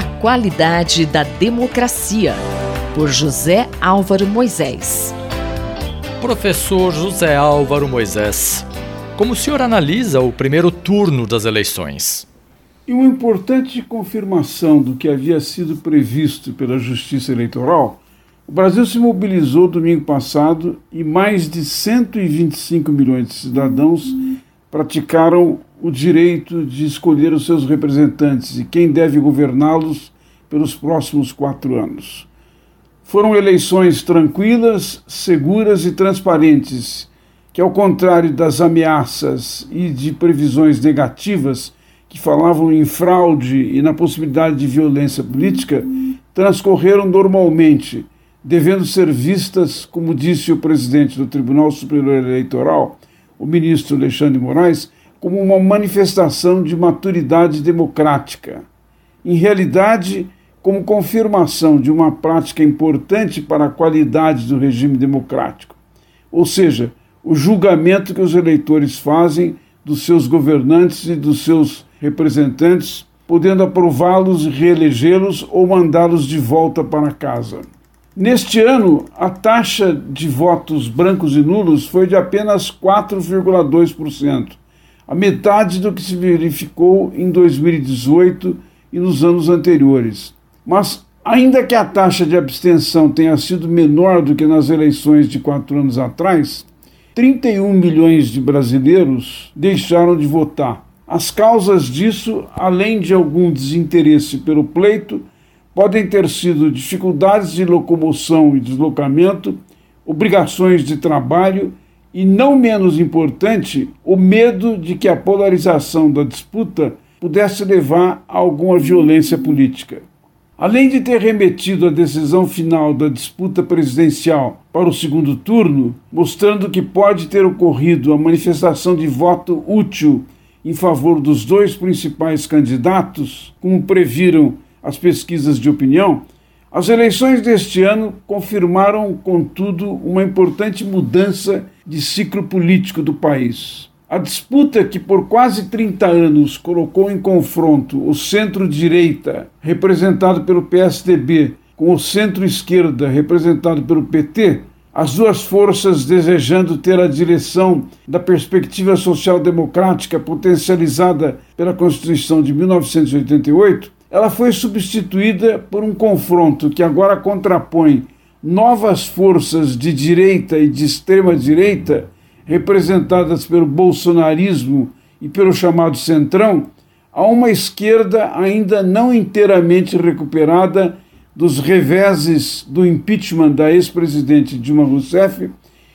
A qualidade da democracia, por José Álvaro Moisés. Professor José Álvaro Moisés, como o senhor analisa o primeiro turno das eleições? E uma importante confirmação do que havia sido previsto pela Justiça Eleitoral, o Brasil se mobilizou domingo passado e mais de 125 milhões de cidadãos praticaram o direito de escolher os seus representantes e quem deve governá-los pelos próximos quatro anos. Foram eleições tranquilas, seguras e transparentes, que, ao contrário das ameaças e de previsões negativas que falavam em fraude e na possibilidade de violência política, transcorreram normalmente, devendo ser vistas, como disse o presidente do Tribunal Superior Eleitoral, o ministro Alexandre Moraes, como uma manifestação de maturidade democrática. Em realidade, como confirmação de uma prática importante para a qualidade do regime democrático, ou seja, o julgamento que os eleitores fazem dos seus governantes e dos seus representantes, podendo aprová-los, reelegê-los ou mandá-los de volta para casa. Neste ano, a taxa de votos brancos e nulos foi de apenas 4,2%, a metade do que se verificou em 2018 e nos anos anteriores. Mas, ainda que a taxa de abstenção tenha sido menor do que nas eleições de quatro anos atrás, 31 milhões de brasileiros deixaram de votar. As causas disso, além de algum desinteresse pelo pleito, podem ter sido dificuldades de locomoção e deslocamento, obrigações de trabalho e, não menos importante, o medo de que a polarização da disputa pudesse levar a alguma violência política. Além de ter remetido a decisão final da disputa presidencial para o segundo turno, mostrando que pode ter ocorrido a manifestação de voto útil em favor dos dois principais candidatos, como previram as pesquisas de opinião, as eleições deste ano confirmaram, contudo, uma importante mudança de ciclo político do país. A disputa que por quase 30 anos colocou em confronto o centro-direita, representado pelo PSDB, com o centro-esquerda, representado pelo PT, as duas forças desejando ter a direção da perspectiva social-democrática potencializada pela Constituição de 1988, ela foi substituída por um confronto que agora contrapõe novas forças de direita e de extrema-direita representadas pelo bolsonarismo e pelo chamado centrão, a uma esquerda ainda não inteiramente recuperada dos reveses do impeachment da ex-presidente Dilma Rousseff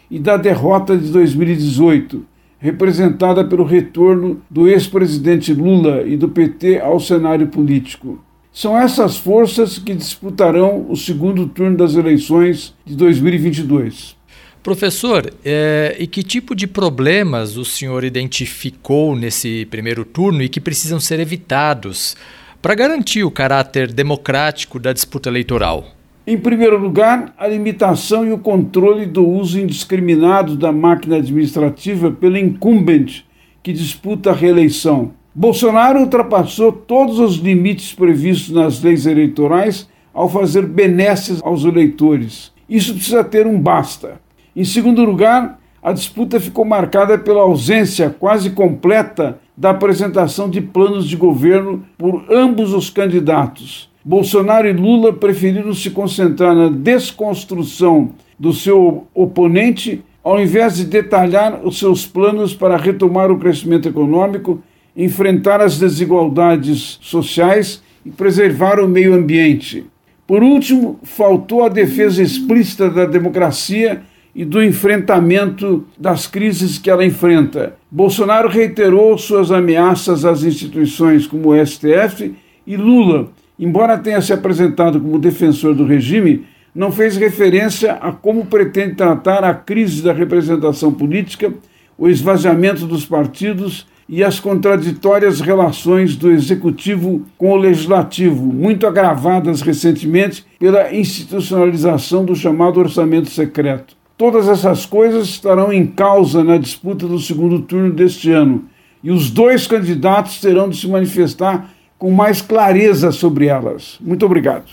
e da derrota de 2018, representada pelo retorno do ex-presidente Lula e do PT ao cenário político. São essas forças que disputarão o segundo turno das eleições de 2022. Professor, é, e que tipo de problemas o senhor identificou nesse primeiro turno e que precisam ser evitados para garantir o caráter democrático da disputa eleitoral? Em primeiro lugar, a limitação e o controle do uso indiscriminado da máquina administrativa pelo incumbente que disputa a reeleição. Bolsonaro ultrapassou todos os limites previstos nas leis eleitorais ao fazer benesses aos eleitores. Isso precisa ter um basta. Em segundo lugar, a disputa ficou marcada pela ausência quase completa da apresentação de planos de governo por ambos os candidatos. Bolsonaro e Lula preferiram se concentrar na desconstrução do seu oponente, ao invés de detalhar os seus planos para retomar o crescimento econômico, enfrentar as desigualdades sociais e preservar o meio ambiente. Por último, faltou a defesa explícita da democracia e do enfrentamento das crises que ela enfrenta. Bolsonaro reiterou suas ameaças às instituições como o STF e Lula, embora tenha se apresentado como defensor do regime, não fez referência a como pretende tratar a crise da representação política, o esvaziamento dos partidos e as contraditórias relações do executivo com o legislativo, muito agravadas recentemente pela institucionalização do chamado orçamento secreto. Todas essas coisas estarão em causa na disputa do segundo turno deste ano, e os dois candidatos terão de se manifestar com mais clareza sobre elas. Muito obrigado.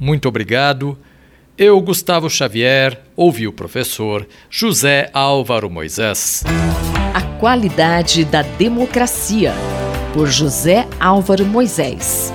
Muito obrigado. Eu, Gustavo Xavier, ouvi o professor José Álvaro Moisés. A qualidade da democracia, por José Álvaro Moisés.